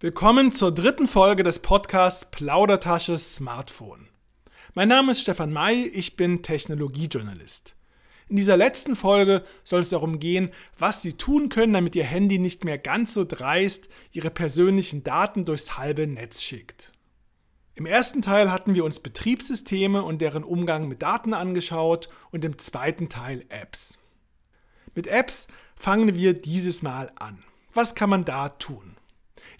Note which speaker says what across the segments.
Speaker 1: Willkommen zur dritten Folge des Podcasts Plaudertasche Smartphone. Mein Name ist Stefan May, ich bin Technologiejournalist. In dieser letzten Folge soll es darum gehen, was Sie tun können, damit Ihr Handy nicht mehr ganz so dreist Ihre persönlichen Daten durchs halbe Netz schickt. Im ersten Teil hatten wir uns Betriebssysteme und deren Umgang mit Daten angeschaut und im zweiten Teil Apps. Mit Apps fangen wir dieses Mal an. Was kann man da tun?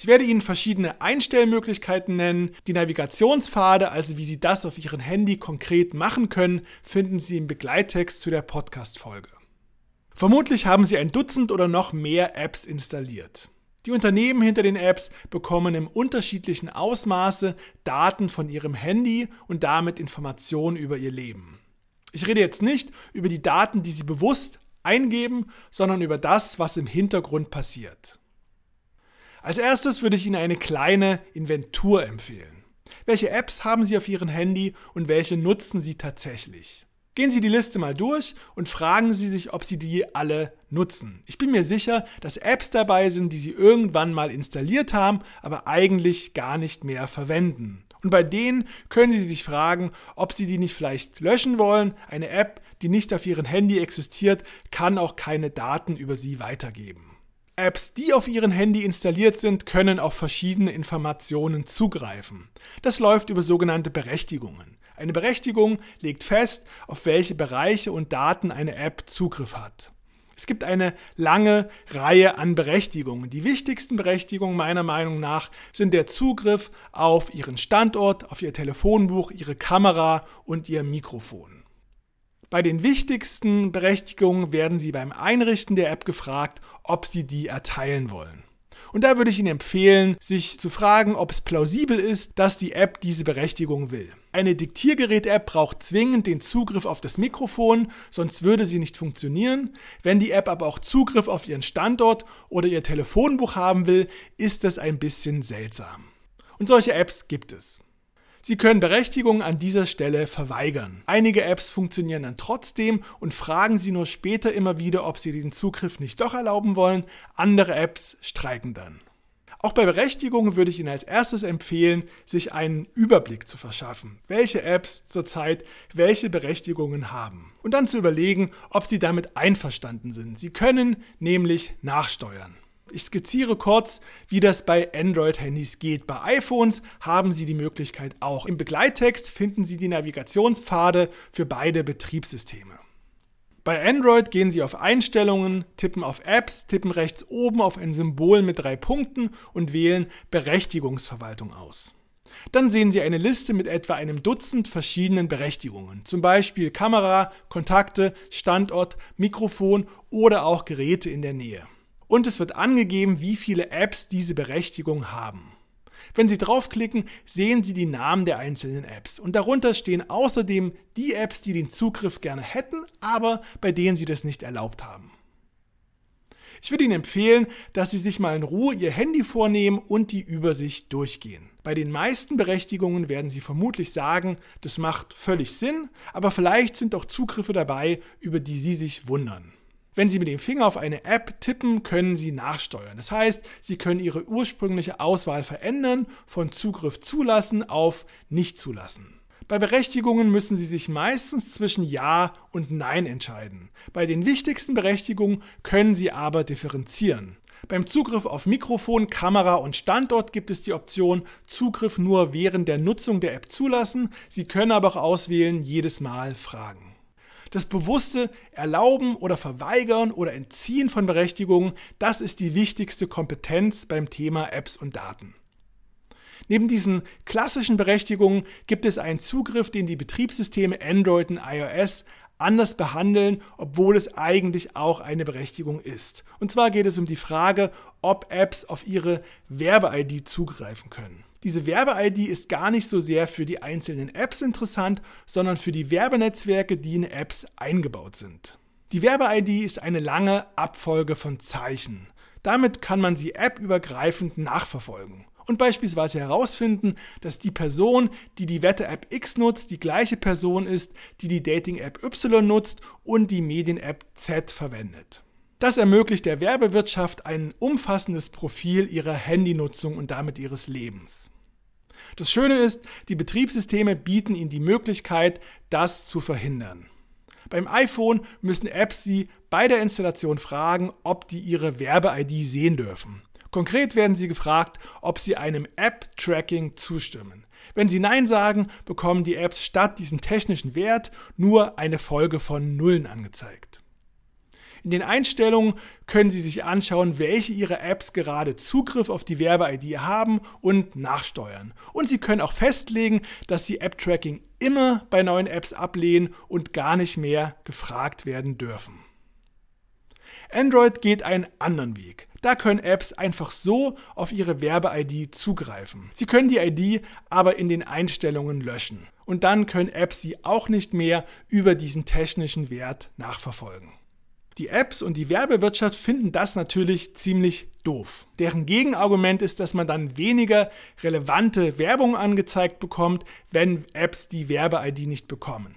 Speaker 1: Ich werde Ihnen verschiedene Einstellmöglichkeiten nennen. Die Navigationspfade, also wie Sie das auf Ihrem Handy konkret machen können, finden Sie im Begleittext zu der Podcast-Folge. Vermutlich haben Sie ein Dutzend oder noch mehr Apps installiert. Die Unternehmen hinter den Apps bekommen im unterschiedlichen Ausmaße Daten von ihrem Handy und damit Informationen über ihr Leben. Ich rede jetzt nicht über die Daten, die sie bewusst eingeben, sondern über das, was im Hintergrund passiert. Als erstes würde ich Ihnen eine kleine Inventur empfehlen. Welche Apps haben Sie auf Ihrem Handy und welche nutzen Sie tatsächlich? Gehen Sie die Liste mal durch und fragen Sie sich, ob Sie die alle nutzen. Ich bin mir sicher, dass Apps dabei sind, die Sie irgendwann mal installiert haben, aber eigentlich gar nicht mehr verwenden. Und bei denen können Sie sich fragen, ob Sie die nicht vielleicht löschen wollen. Eine App, die nicht auf Ihrem Handy existiert, kann auch keine Daten über Sie weitergeben. Apps, die auf Ihrem Handy installiert sind, können auf verschiedene Informationen zugreifen. Das läuft über sogenannte Berechtigungen. Eine Berechtigung legt fest, auf welche Bereiche und Daten eine App Zugriff hat. Es gibt eine lange Reihe an Berechtigungen. Die wichtigsten Berechtigungen meiner Meinung nach sind der Zugriff auf Ihren Standort, auf Ihr Telefonbuch, Ihre Kamera und Ihr Mikrofon. Bei den wichtigsten Berechtigungen werden Sie beim Einrichten der App gefragt, ob Sie die erteilen wollen. Und da würde ich Ihnen empfehlen, sich zu fragen, ob es plausibel ist, dass die App diese Berechtigung will. Eine Diktiergerät-App braucht zwingend den Zugriff auf das Mikrofon, sonst würde sie nicht funktionieren. Wenn die App aber auch Zugriff auf Ihren Standort oder Ihr Telefonbuch haben will, ist das ein bisschen seltsam. Und solche Apps gibt es. Sie können Berechtigungen an dieser Stelle verweigern. Einige Apps funktionieren dann trotzdem und fragen Sie nur später immer wieder, ob Sie den Zugriff nicht doch erlauben wollen. Andere Apps streiken dann. Auch bei Berechtigungen würde ich Ihnen als erstes empfehlen, sich einen Überblick zu verschaffen, welche Apps zurzeit welche Berechtigungen haben. Und dann zu überlegen, ob Sie damit einverstanden sind. Sie können nämlich nachsteuern. Ich skizziere kurz, wie das bei Android-Handys geht. Bei iPhones haben Sie die Möglichkeit auch. Im Begleittext finden Sie die Navigationspfade für beide Betriebssysteme. Bei Android gehen Sie auf Einstellungen, tippen auf Apps, tippen rechts oben auf ein Symbol mit drei Punkten und wählen Berechtigungsverwaltung aus. Dann sehen Sie eine Liste mit etwa einem Dutzend verschiedenen Berechtigungen, zum Beispiel Kamera, Kontakte, Standort, Mikrofon oder auch Geräte in der Nähe und es wird angegeben, wie viele Apps diese Berechtigung haben. Wenn Sie draufklicken, sehen Sie die Namen der einzelnen Apps und darunter stehen außerdem die Apps, die den Zugriff gerne hätten, aber bei denen Sie das nicht erlaubt haben. Ich würde Ihnen empfehlen, dass Sie sich mal in Ruhe Ihr Handy vornehmen und die Übersicht durchgehen. Bei den meisten Berechtigungen werden Sie vermutlich sagen, das macht völlig Sinn, aber vielleicht sind auch Zugriffe dabei, über die Sie sich wundern. Wenn Sie mit dem Finger auf eine App tippen, können Sie nachsteuern. Das heißt, Sie können Ihre ursprüngliche Auswahl verändern, von Zugriff zulassen auf nicht zulassen. Bei Berechtigungen müssen Sie sich meistens zwischen Ja und Nein entscheiden. Bei den wichtigsten Berechtigungen können Sie aber differenzieren. Beim Zugriff auf Mikrofon, Kamera und Standort gibt es die Option Zugriff nur während der Nutzung der App zulassen. Sie können aber auch auswählen jedes Mal fragen. Das bewusste Erlauben oder Verweigern oder Entziehen von Berechtigungen, das ist die wichtigste Kompetenz beim Thema Apps und Daten. Neben diesen klassischen Berechtigungen gibt es einen Zugriff, den die Betriebssysteme Android und iOS anders behandeln, obwohl es eigentlich auch eine Berechtigung ist. Und zwar geht es um die Frage, ob Apps auf ihre Werbe-ID zugreifen können. Diese Werbe-ID ist gar nicht so sehr für die einzelnen Apps interessant, sondern für die Werbenetzwerke, die in Apps eingebaut sind. Die Werbe-ID ist eine lange Abfolge von Zeichen. Damit kann man sie appübergreifend nachverfolgen und beispielsweise herausfinden, dass die Person, die die Wette-App X nutzt, die gleiche Person ist, die die Dating-App Y nutzt und die Medien-App Z verwendet. Das ermöglicht der Werbewirtschaft ein umfassendes Profil ihrer Handynutzung und damit ihres Lebens. Das Schöne ist, die Betriebssysteme bieten Ihnen die Möglichkeit, das zu verhindern. Beim iPhone müssen Apps Sie bei der Installation fragen, ob die Ihre Werbe-ID sehen dürfen. Konkret werden Sie gefragt, ob Sie einem App-Tracking zustimmen. Wenn Sie Nein sagen, bekommen die Apps statt diesem technischen Wert nur eine Folge von Nullen angezeigt. In den Einstellungen können Sie sich anschauen, welche Ihrer Apps gerade Zugriff auf die Werbe-ID haben und nachsteuern. Und Sie können auch festlegen, dass Sie App-Tracking immer bei neuen Apps ablehnen und gar nicht mehr gefragt werden dürfen. Android geht einen anderen Weg. Da können Apps einfach so auf ihre Werbe-ID zugreifen. Sie können die ID aber in den Einstellungen löschen. Und dann können Apps sie auch nicht mehr über diesen technischen Wert nachverfolgen. Die Apps und die Werbewirtschaft finden das natürlich ziemlich doof. Deren Gegenargument ist, dass man dann weniger relevante Werbung angezeigt bekommt, wenn Apps die Werbe-ID nicht bekommen.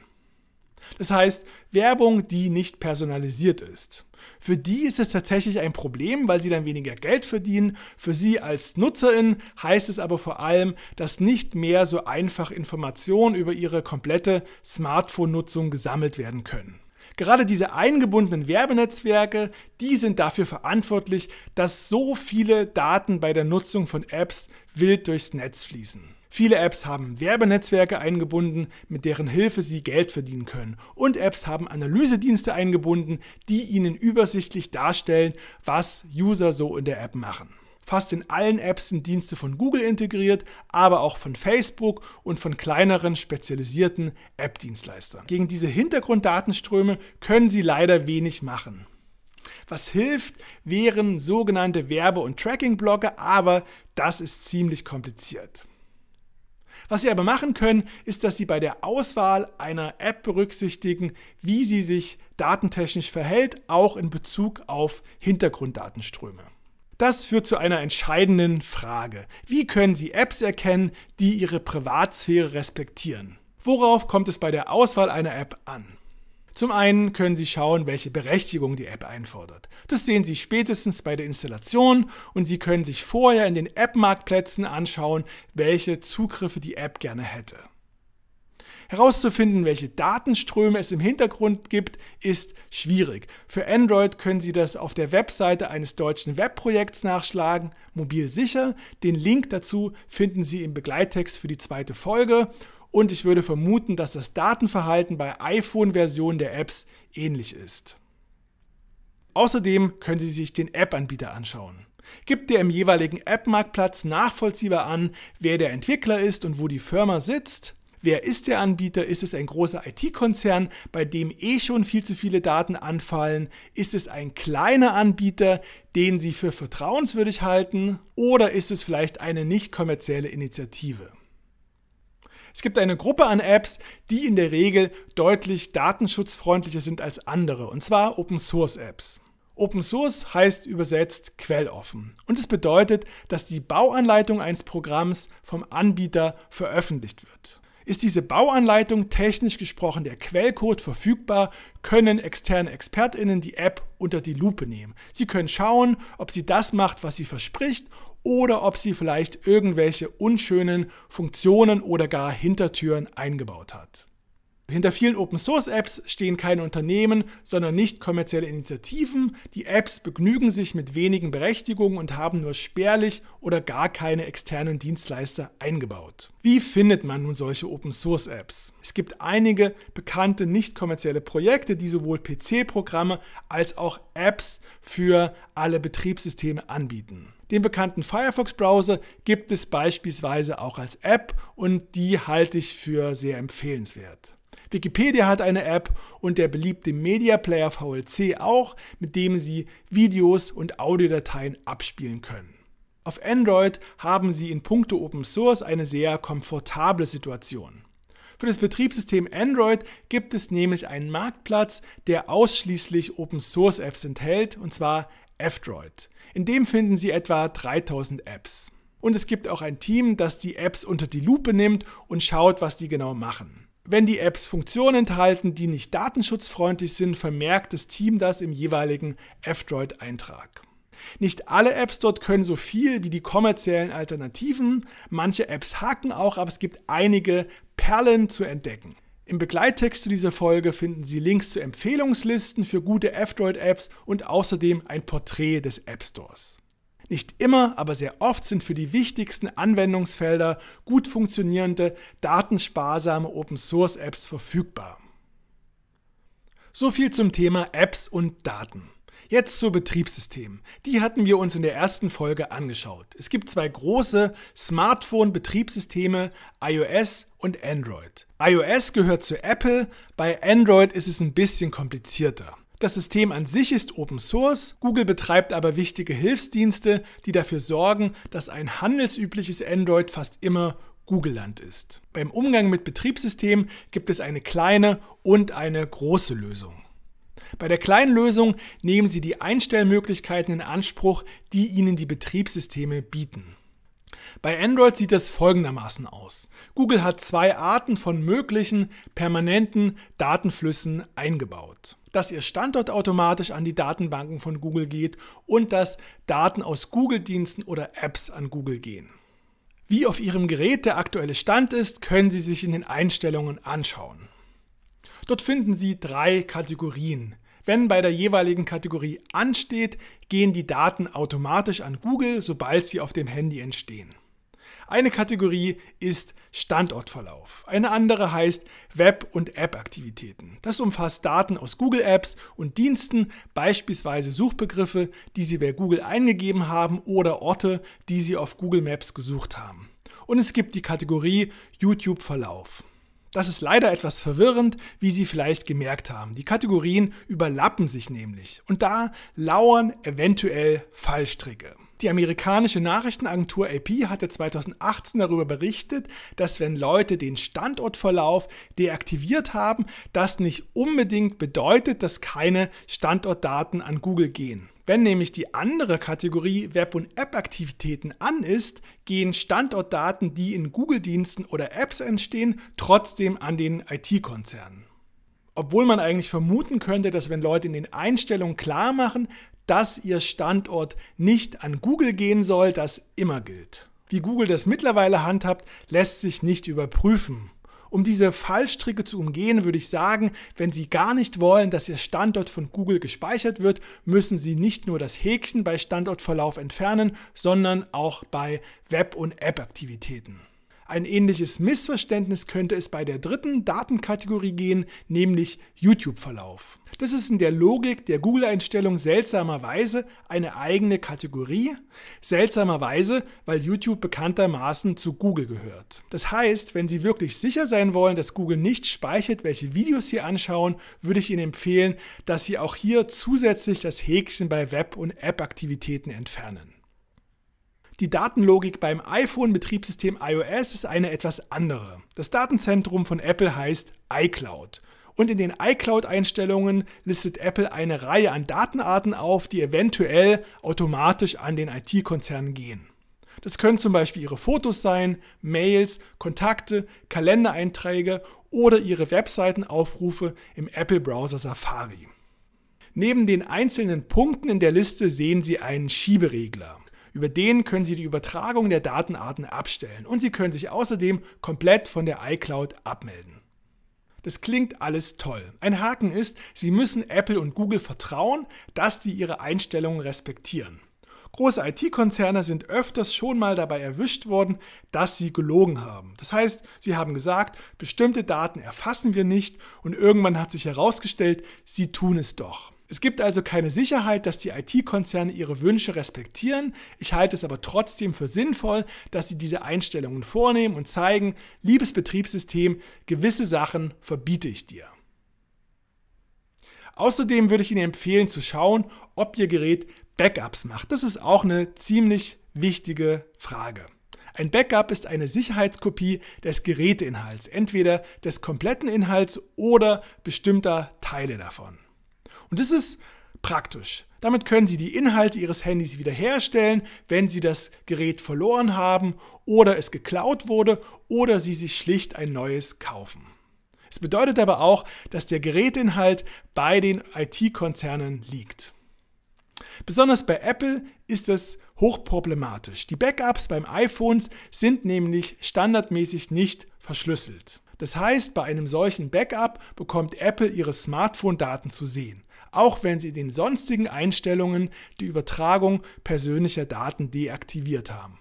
Speaker 1: Das heißt, Werbung, die nicht personalisiert ist. Für die ist es tatsächlich ein Problem, weil sie dann weniger Geld verdienen. Für sie als Nutzerin heißt es aber vor allem, dass nicht mehr so einfach Informationen über ihre komplette Smartphone-Nutzung gesammelt werden können. Gerade diese eingebundenen Werbenetzwerke, die sind dafür verantwortlich, dass so viele Daten bei der Nutzung von Apps wild durchs Netz fließen. Viele Apps haben Werbenetzwerke eingebunden, mit deren Hilfe sie Geld verdienen können. Und Apps haben Analysedienste eingebunden, die ihnen übersichtlich darstellen, was User so in der App machen. Fast in allen Apps sind Dienste von Google integriert, aber auch von Facebook und von kleineren spezialisierten App-Dienstleistern. Gegen diese Hintergrunddatenströme können Sie leider wenig machen. Was hilft, wären sogenannte Werbe- und Tracking-Blocke, aber das ist ziemlich kompliziert. Was Sie aber machen können, ist, dass Sie bei der Auswahl einer App berücksichtigen, wie sie sich datentechnisch verhält, auch in Bezug auf Hintergrunddatenströme. Das führt zu einer entscheidenden Frage. Wie können Sie Apps erkennen, die Ihre Privatsphäre respektieren? Worauf kommt es bei der Auswahl einer App an? Zum einen können Sie schauen, welche Berechtigung die App einfordert. Das sehen Sie spätestens bei der Installation und Sie können sich vorher in den App-Marktplätzen anschauen, welche Zugriffe die App gerne hätte. Herauszufinden, welche Datenströme es im Hintergrund gibt, ist schwierig. Für Android können Sie das auf der Webseite eines deutschen Webprojekts nachschlagen, mobil sicher. Den Link dazu finden Sie im Begleittext für die zweite Folge. Und ich würde vermuten, dass das Datenverhalten bei iPhone-Versionen der Apps ähnlich ist. Außerdem können Sie sich den App-Anbieter anschauen. Gibt der im jeweiligen App-Marktplatz nachvollziehbar an, wer der Entwickler ist und wo die Firma sitzt? Wer ist der Anbieter? Ist es ein großer IT-Konzern, bei dem eh schon viel zu viele Daten anfallen? Ist es ein kleiner Anbieter, den Sie für vertrauenswürdig halten? Oder ist es vielleicht eine nicht kommerzielle Initiative? Es gibt eine Gruppe an Apps, die in der Regel deutlich datenschutzfreundlicher sind als andere, und zwar Open Source Apps. Open Source heißt übersetzt quelloffen. Und es bedeutet, dass die Bauanleitung eines Programms vom Anbieter veröffentlicht wird. Ist diese Bauanleitung technisch gesprochen der Quellcode verfügbar, können externe Expertinnen die App unter die Lupe nehmen. Sie können schauen, ob sie das macht, was sie verspricht oder ob sie vielleicht irgendwelche unschönen Funktionen oder gar Hintertüren eingebaut hat. Hinter vielen Open Source Apps stehen keine Unternehmen, sondern nicht kommerzielle Initiativen. Die Apps begnügen sich mit wenigen Berechtigungen und haben nur spärlich oder gar keine externen Dienstleister eingebaut. Wie findet man nun solche Open Source Apps? Es gibt einige bekannte nicht kommerzielle Projekte, die sowohl PC-Programme als auch Apps für alle Betriebssysteme anbieten. Den bekannten Firefox-Browser gibt es beispielsweise auch als App und die halte ich für sehr empfehlenswert. Wikipedia hat eine App und der beliebte Media Player VLC auch, mit dem Sie Videos und Audiodateien abspielen können. Auf Android haben Sie in puncto Open Source eine sehr komfortable Situation. Für das Betriebssystem Android gibt es nämlich einen Marktplatz, der ausschließlich Open Source Apps enthält, und zwar F-Droid. In dem finden Sie etwa 3000 Apps. Und es gibt auch ein Team, das die Apps unter die Lupe nimmt und schaut, was die genau machen. Wenn die Apps Funktionen enthalten, die nicht datenschutzfreundlich sind, vermerkt das Team das im jeweiligen F-Droid-Eintrag. Nicht alle Apps dort können so viel wie die kommerziellen Alternativen. Manche Apps haken auch, aber es gibt einige Perlen zu entdecken. Im Begleittext zu dieser Folge finden Sie Links zu Empfehlungslisten für gute F-Droid-Apps und außerdem ein Porträt des App Stores. Nicht immer, aber sehr oft sind für die wichtigsten Anwendungsfelder gut funktionierende, datensparsame Open-Source-Apps verfügbar. So viel zum Thema Apps und Daten. Jetzt zu Betriebssystemen. Die hatten wir uns in der ersten Folge angeschaut. Es gibt zwei große Smartphone-Betriebssysteme, iOS und Android. iOS gehört zu Apple, bei Android ist es ein bisschen komplizierter. Das System an sich ist Open Source, Google betreibt aber wichtige Hilfsdienste, die dafür sorgen, dass ein handelsübliches Android fast immer Google-Land ist. Beim Umgang mit Betriebssystemen gibt es eine kleine und eine große Lösung. Bei der kleinen Lösung nehmen Sie die Einstellmöglichkeiten in Anspruch, die Ihnen die Betriebssysteme bieten. Bei Android sieht es folgendermaßen aus. Google hat zwei Arten von möglichen permanenten Datenflüssen eingebaut. Dass Ihr Standort automatisch an die Datenbanken von Google geht und dass Daten aus Google-Diensten oder Apps an Google gehen. Wie auf Ihrem Gerät der aktuelle Stand ist, können Sie sich in den Einstellungen anschauen. Dort finden Sie drei Kategorien. Wenn bei der jeweiligen Kategorie ansteht, gehen die Daten automatisch an Google, sobald sie auf dem Handy entstehen. Eine Kategorie ist Standortverlauf. Eine andere heißt Web- und App-Aktivitäten. Das umfasst Daten aus Google-Apps und Diensten, beispielsweise Suchbegriffe, die Sie bei Google eingegeben haben oder Orte, die Sie auf Google Maps gesucht haben. Und es gibt die Kategorie YouTube-Verlauf. Das ist leider etwas verwirrend, wie Sie vielleicht gemerkt haben. Die Kategorien überlappen sich nämlich und da lauern eventuell Fallstricke. Die amerikanische Nachrichtenagentur AP hatte 2018 darüber berichtet, dass wenn Leute den Standortverlauf deaktiviert haben, das nicht unbedingt bedeutet, dass keine Standortdaten an Google gehen. Wenn nämlich die andere Kategorie Web- und App-Aktivitäten an ist, gehen Standortdaten, die in Google-Diensten oder Apps entstehen, trotzdem an den IT-Konzernen. Obwohl man eigentlich vermuten könnte, dass wenn Leute in den Einstellungen klar machen, dass ihr Standort nicht an Google gehen soll, das immer gilt. Wie Google das mittlerweile handhabt, lässt sich nicht überprüfen. Um diese Fallstricke zu umgehen, würde ich sagen, wenn Sie gar nicht wollen, dass Ihr Standort von Google gespeichert wird, müssen Sie nicht nur das Häkchen bei Standortverlauf entfernen, sondern auch bei Web- und App-Aktivitäten. Ein ähnliches Missverständnis könnte es bei der dritten Datenkategorie gehen, nämlich YouTube-Verlauf. Das ist in der Logik der Google-Einstellung seltsamerweise eine eigene Kategorie. Seltsamerweise, weil YouTube bekanntermaßen zu Google gehört. Das heißt, wenn Sie wirklich sicher sein wollen, dass Google nicht speichert, welche Videos Sie anschauen, würde ich Ihnen empfehlen, dass Sie auch hier zusätzlich das Häkchen bei Web- und App-Aktivitäten entfernen. Die Datenlogik beim iPhone-Betriebssystem iOS ist eine etwas andere. Das Datenzentrum von Apple heißt iCloud. Und in den iCloud-Einstellungen listet Apple eine Reihe an Datenarten auf, die eventuell automatisch an den IT-Konzern gehen. Das können zum Beispiel Ihre Fotos sein, Mails, Kontakte, Kalendereinträge oder Ihre Webseitenaufrufe im Apple-Browser Safari. Neben den einzelnen Punkten in der Liste sehen Sie einen Schieberegler. Über den können Sie die Übertragung der Datenarten abstellen und Sie können sich außerdem komplett von der iCloud abmelden. Das klingt alles toll. Ein Haken ist, Sie müssen Apple und Google vertrauen, dass die ihre Einstellungen respektieren. Große IT-Konzerne sind öfters schon mal dabei erwischt worden, dass sie gelogen haben. Das heißt, sie haben gesagt, bestimmte Daten erfassen wir nicht und irgendwann hat sich herausgestellt, sie tun es doch. Es gibt also keine Sicherheit, dass die IT-Konzerne ihre Wünsche respektieren. Ich halte es aber trotzdem für sinnvoll, dass sie diese Einstellungen vornehmen und zeigen, liebes Betriebssystem, gewisse Sachen verbiete ich dir. Außerdem würde ich Ihnen empfehlen zu schauen, ob Ihr Gerät Backups macht. Das ist auch eine ziemlich wichtige Frage. Ein Backup ist eine Sicherheitskopie des Geräteinhalts, entweder des kompletten Inhalts oder bestimmter Teile davon. Und das ist praktisch. Damit können Sie die Inhalte Ihres Handys wiederherstellen, wenn Sie das Gerät verloren haben oder es geklaut wurde oder Sie sich schlicht ein neues kaufen. Es bedeutet aber auch, dass der Gerätinhalt bei den IT-Konzernen liegt. Besonders bei Apple ist es hochproblematisch. Die Backups beim iPhones sind nämlich standardmäßig nicht verschlüsselt. Das heißt, bei einem solchen Backup bekommt Apple ihre Smartphone-Daten zu sehen, auch wenn sie den sonstigen Einstellungen die Übertragung persönlicher Daten deaktiviert haben.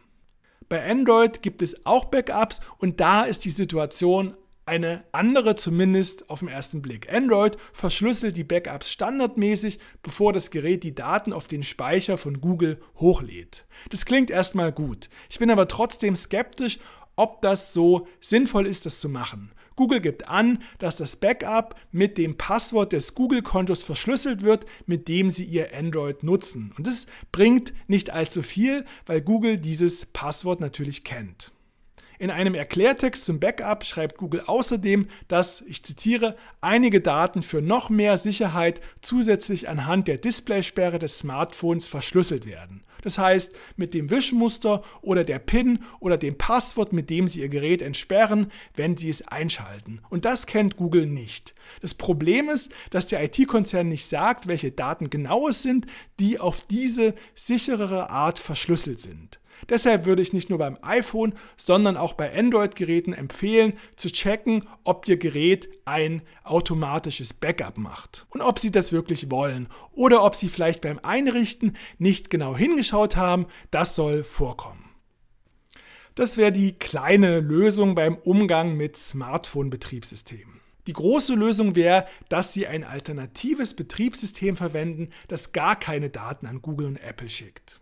Speaker 1: Bei Android gibt es auch Backups und da ist die Situation eine andere zumindest auf den ersten Blick. Android verschlüsselt die Backups standardmäßig, bevor das Gerät die Daten auf den Speicher von Google hochlädt. Das klingt erstmal gut. Ich bin aber trotzdem skeptisch, ob das so sinnvoll ist, das zu machen. Google gibt an, dass das Backup mit dem Passwort des Google-Kontos verschlüsselt wird, mit dem Sie Ihr Android nutzen. Und das bringt nicht allzu viel, weil Google dieses Passwort natürlich kennt. In einem Erklärtext zum Backup schreibt Google außerdem, dass, ich zitiere, einige Daten für noch mehr Sicherheit zusätzlich anhand der Displaysperre des Smartphones verschlüsselt werden. Das heißt, mit dem Wischmuster oder der PIN oder dem Passwort, mit dem Sie Ihr Gerät entsperren, wenn Sie es einschalten. Und das kennt Google nicht. Das Problem ist, dass der IT-Konzern nicht sagt, welche Daten genau es sind, die auf diese sicherere Art verschlüsselt sind. Deshalb würde ich nicht nur beim iPhone, sondern auch bei Android-Geräten empfehlen, zu checken, ob Ihr Gerät ein automatisches Backup macht und ob Sie das wirklich wollen oder ob Sie vielleicht beim Einrichten nicht genau hingeschaut haben. Das soll vorkommen. Das wäre die kleine Lösung beim Umgang mit Smartphone-Betriebssystemen. Die große Lösung wäre, dass Sie ein alternatives Betriebssystem verwenden, das gar keine Daten an Google und Apple schickt.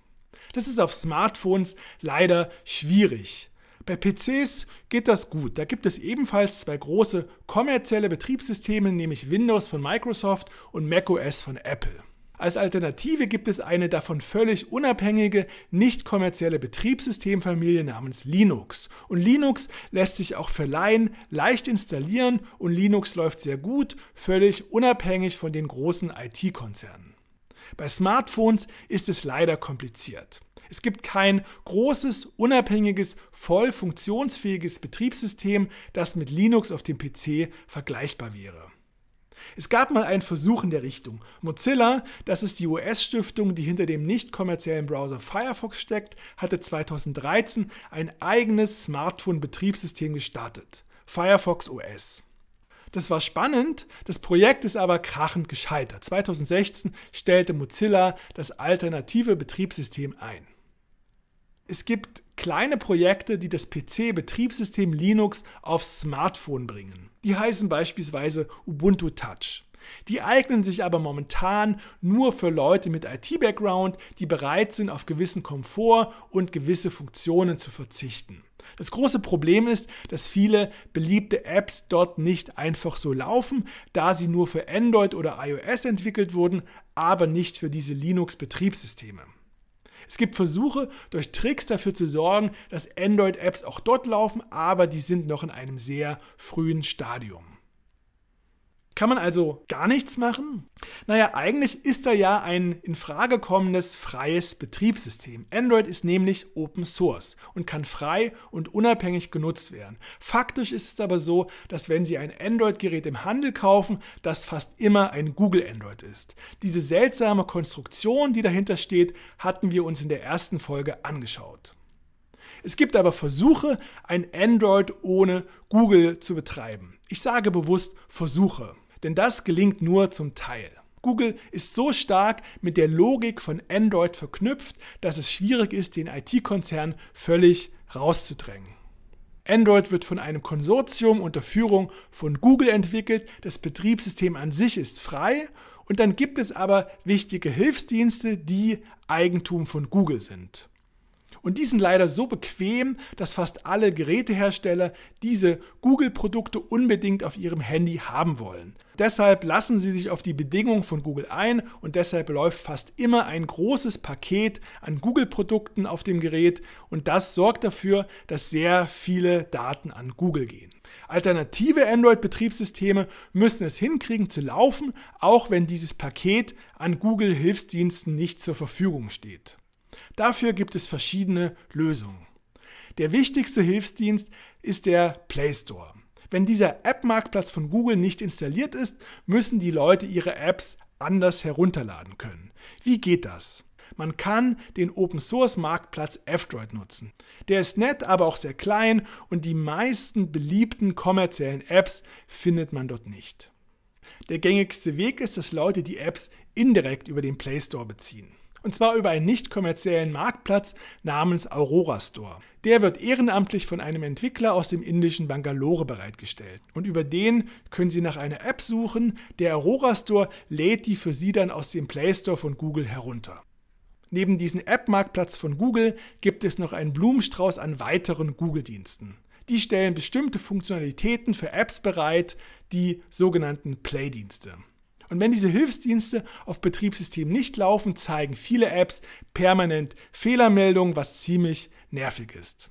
Speaker 1: Das ist auf Smartphones leider schwierig. Bei PCs geht das gut. Da gibt es ebenfalls zwei große kommerzielle Betriebssysteme, nämlich Windows von Microsoft und macOS von Apple. Als Alternative gibt es eine davon völlig unabhängige, nicht kommerzielle Betriebssystemfamilie namens Linux. Und Linux lässt sich auch für Laien leicht installieren und Linux läuft sehr gut, völlig unabhängig von den großen IT-Konzernen. Bei Smartphones ist es leider kompliziert. Es gibt kein großes, unabhängiges, voll funktionsfähiges Betriebssystem, das mit Linux auf dem PC vergleichbar wäre. Es gab mal einen Versuch in der Richtung. Mozilla, das ist die US-Stiftung, die hinter dem nicht kommerziellen Browser Firefox steckt, hatte 2013 ein eigenes Smartphone-Betriebssystem gestartet. Firefox OS. Das war spannend, das Projekt ist aber krachend gescheitert. 2016 stellte Mozilla das alternative Betriebssystem ein. Es gibt kleine Projekte, die das PC-Betriebssystem Linux aufs Smartphone bringen. Die heißen beispielsweise Ubuntu Touch. Die eignen sich aber momentan nur für Leute mit IT-Background, die bereit sind, auf gewissen Komfort und gewisse Funktionen zu verzichten. Das große Problem ist, dass viele beliebte Apps dort nicht einfach so laufen, da sie nur für Android oder iOS entwickelt wurden, aber nicht für diese Linux-Betriebssysteme. Es gibt Versuche, durch Tricks dafür zu sorgen, dass Android-Apps auch dort laufen, aber die sind noch in einem sehr frühen Stadium. Kann man also gar nichts machen? Naja, eigentlich ist da ja ein in Frage kommendes freies Betriebssystem. Android ist nämlich Open Source und kann frei und unabhängig genutzt werden. Faktisch ist es aber so, dass wenn Sie ein Android-Gerät im Handel kaufen, das fast immer ein Google Android ist. Diese seltsame Konstruktion, die dahinter steht, hatten wir uns in der ersten Folge angeschaut. Es gibt aber Versuche, ein Android ohne Google zu betreiben. Ich sage bewusst Versuche. Denn das gelingt nur zum Teil. Google ist so stark mit der Logik von Android verknüpft, dass es schwierig ist, den IT-Konzern völlig rauszudrängen. Android wird von einem Konsortium unter Führung von Google entwickelt. Das Betriebssystem an sich ist frei und dann gibt es aber wichtige Hilfsdienste, die Eigentum von Google sind. Und die sind leider so bequem, dass fast alle Gerätehersteller diese Google-Produkte unbedingt auf ihrem Handy haben wollen. Deshalb lassen sie sich auf die Bedingungen von Google ein und deshalb läuft fast immer ein großes Paket an Google-Produkten auf dem Gerät und das sorgt dafür, dass sehr viele Daten an Google gehen. Alternative Android-Betriebssysteme müssen es hinkriegen zu laufen, auch wenn dieses Paket an Google-Hilfsdiensten nicht zur Verfügung steht. Dafür gibt es verschiedene Lösungen. Der wichtigste Hilfsdienst ist der Play Store. Wenn dieser App-Marktplatz von Google nicht installiert ist, müssen die Leute ihre Apps anders herunterladen können. Wie geht das? Man kann den Open Source Marktplatz F-Droid nutzen. Der ist nett, aber auch sehr klein und die meisten beliebten kommerziellen Apps findet man dort nicht. Der gängigste Weg ist, dass Leute die Apps indirekt über den Play Store beziehen. Und zwar über einen nicht kommerziellen Marktplatz namens Aurora Store. Der wird ehrenamtlich von einem Entwickler aus dem indischen Bangalore bereitgestellt. Und über den können Sie nach einer App suchen. Der Aurora Store lädt die für Sie dann aus dem Play Store von Google herunter. Neben diesem App-Marktplatz von Google gibt es noch einen Blumenstrauß an weiteren Google-Diensten. Die stellen bestimmte Funktionalitäten für Apps bereit, die sogenannten Play-Dienste. Und wenn diese Hilfsdienste auf Betriebssystemen nicht laufen, zeigen viele Apps permanent Fehlermeldungen, was ziemlich nervig ist.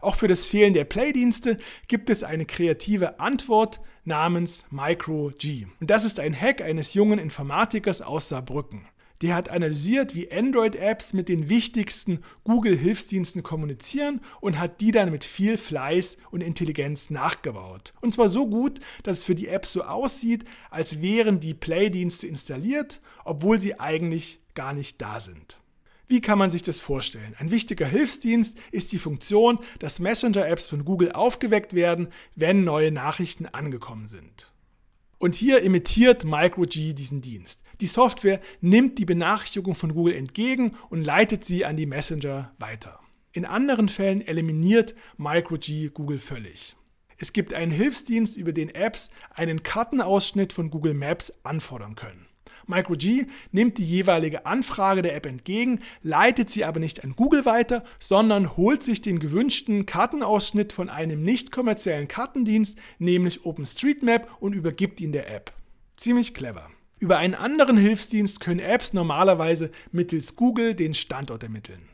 Speaker 1: Auch für das Fehlen der Play-Dienste gibt es eine kreative Antwort namens MicroG. Und das ist ein Hack eines jungen Informatikers aus Saarbrücken. Der hat analysiert, wie Android-Apps mit den wichtigsten Google-Hilfsdiensten kommunizieren und hat die dann mit viel Fleiß und Intelligenz nachgebaut. Und zwar so gut, dass es für die App so aussieht, als wären die Play-Dienste installiert, obwohl sie eigentlich gar nicht da sind. Wie kann man sich das vorstellen? Ein wichtiger Hilfsdienst ist die Funktion, dass Messenger-Apps von Google aufgeweckt werden, wenn neue Nachrichten angekommen sind. Und hier imitiert MicroG diesen Dienst. Die Software nimmt die Benachrichtigung von Google entgegen und leitet sie an die Messenger weiter. In anderen Fällen eliminiert MicroG Google völlig. Es gibt einen Hilfsdienst, über den Apps einen Kartenausschnitt von Google Maps anfordern können. MicroG nimmt die jeweilige Anfrage der App entgegen, leitet sie aber nicht an Google weiter, sondern holt sich den gewünschten Kartenausschnitt von einem nicht kommerziellen Kartendienst, nämlich OpenStreetMap, und übergibt ihn der App. Ziemlich clever. Über einen anderen Hilfsdienst können Apps normalerweise mittels Google den Standort ermitteln.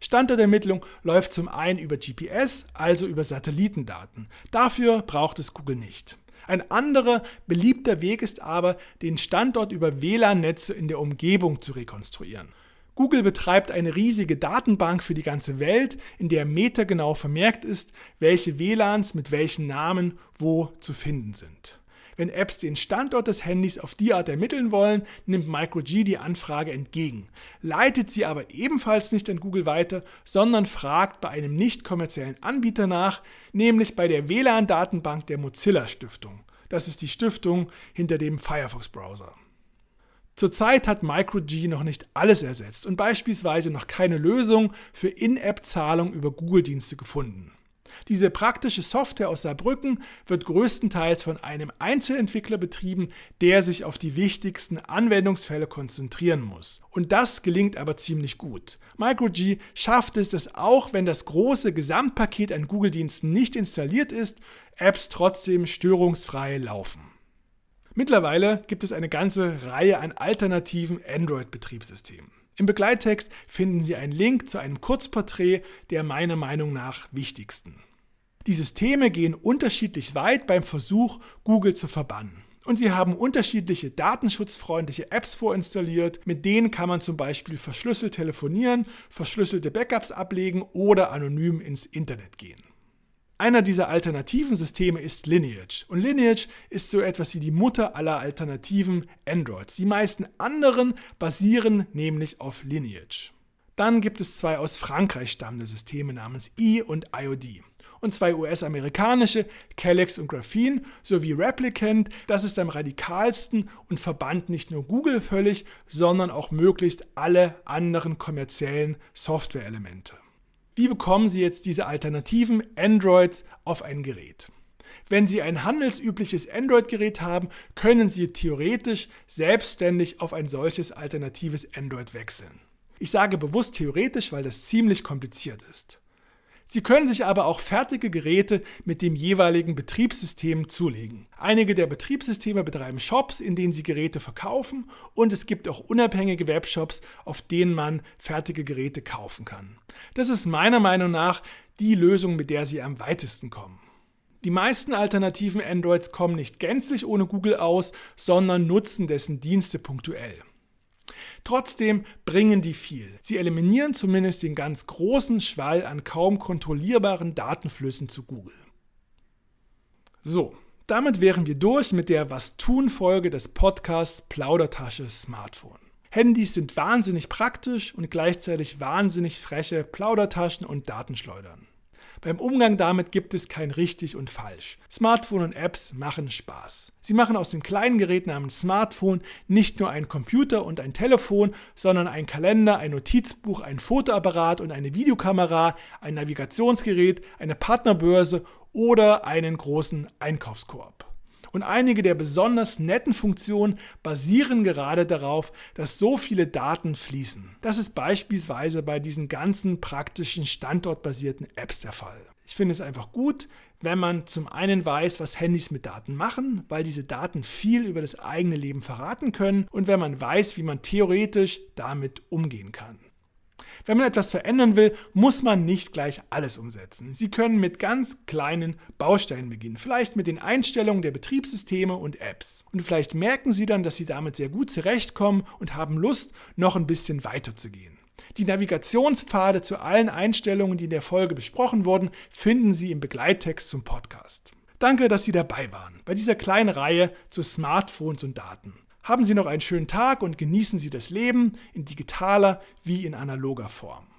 Speaker 1: Standortermittlung läuft zum einen über GPS, also über Satellitendaten. Dafür braucht es Google nicht. Ein anderer beliebter Weg ist aber, den Standort über WLAN-Netze in der Umgebung zu rekonstruieren. Google betreibt eine riesige Datenbank für die ganze Welt, in der metergenau vermerkt ist, welche WLANs mit welchen Namen wo zu finden sind. Wenn Apps den Standort des Handys auf die Art ermitteln wollen, nimmt MicroG die Anfrage entgegen, leitet sie aber ebenfalls nicht an Google weiter, sondern fragt bei einem nicht kommerziellen Anbieter nach, nämlich bei der WLAN-Datenbank der Mozilla Stiftung. Das ist die Stiftung hinter dem Firefox-Browser. Zurzeit hat MicroG noch nicht alles ersetzt und beispielsweise noch keine Lösung für In-App-Zahlung über Google-Dienste gefunden. Diese praktische Software aus Saarbrücken wird größtenteils von einem Einzelentwickler betrieben, der sich auf die wichtigsten Anwendungsfälle konzentrieren muss. Und das gelingt aber ziemlich gut. MicroG schafft es, dass auch wenn das große Gesamtpaket an Google-Diensten nicht installiert ist, Apps trotzdem störungsfrei laufen. Mittlerweile gibt es eine ganze Reihe an alternativen Android-Betriebssystemen. Im Begleittext finden Sie einen Link zu einem Kurzporträt der meiner Meinung nach wichtigsten. Die Systeme gehen unterschiedlich weit beim Versuch, Google zu verbannen. Und sie haben unterschiedliche datenschutzfreundliche Apps vorinstalliert. Mit denen kann man zum Beispiel verschlüsselt telefonieren, verschlüsselte Backups ablegen oder anonym ins Internet gehen. Einer dieser alternativen Systeme ist Lineage. Und Lineage ist so etwas wie die Mutter aller alternativen Androids. Die meisten anderen basieren nämlich auf Lineage. Dann gibt es zwei aus Frankreich stammende Systeme namens E und IOD und zwei US-amerikanische, Calyx und Graphene, sowie Replicant. Das ist am radikalsten und verbannt nicht nur Google völlig, sondern auch möglichst alle anderen kommerziellen Software-Elemente. Wie bekommen Sie jetzt diese alternativen Androids auf ein Gerät? Wenn Sie ein handelsübliches Android-Gerät haben, können Sie theoretisch selbstständig auf ein solches alternatives Android wechseln. Ich sage bewusst theoretisch, weil das ziemlich kompliziert ist. Sie können sich aber auch fertige Geräte mit dem jeweiligen Betriebssystem zulegen. Einige der Betriebssysteme betreiben Shops, in denen sie Geräte verkaufen und es gibt auch unabhängige Webshops, auf denen man fertige Geräte kaufen kann. Das ist meiner Meinung nach die Lösung, mit der sie am weitesten kommen. Die meisten alternativen Androids kommen nicht gänzlich ohne Google aus, sondern nutzen dessen Dienste punktuell. Trotzdem bringen die viel. Sie eliminieren zumindest den ganz großen Schwall an kaum kontrollierbaren Datenflüssen zu Google. So, damit wären wir durch mit der Was tun Folge des Podcasts Plaudertasche Smartphone. Handys sind wahnsinnig praktisch und gleichzeitig wahnsinnig freche Plaudertaschen und Datenschleudern. Beim Umgang damit gibt es kein richtig und falsch. Smartphone und Apps machen Spaß. Sie machen aus dem kleinen Gerät namens Smartphone nicht nur ein Computer und ein Telefon, sondern ein Kalender, ein Notizbuch, ein Fotoapparat und eine Videokamera, ein Navigationsgerät, eine Partnerbörse oder einen großen Einkaufskorb. Und einige der besonders netten Funktionen basieren gerade darauf, dass so viele Daten fließen. Das ist beispielsweise bei diesen ganzen praktischen standortbasierten Apps der Fall. Ich finde es einfach gut, wenn man zum einen weiß, was Handys mit Daten machen, weil diese Daten viel über das eigene Leben verraten können und wenn man weiß, wie man theoretisch damit umgehen kann. Wenn man etwas verändern will, muss man nicht gleich alles umsetzen. Sie können mit ganz kleinen Bausteinen beginnen, vielleicht mit den Einstellungen der Betriebssysteme und Apps. Und vielleicht merken Sie dann, dass Sie damit sehr gut zurechtkommen und haben Lust, noch ein bisschen weiter zu gehen. Die Navigationspfade zu allen Einstellungen, die in der Folge besprochen wurden, finden Sie im Begleittext zum Podcast. Danke, dass Sie dabei waren bei dieser kleinen Reihe zu Smartphones und Daten. Haben Sie noch einen schönen Tag und genießen Sie das Leben in digitaler wie in analoger Form.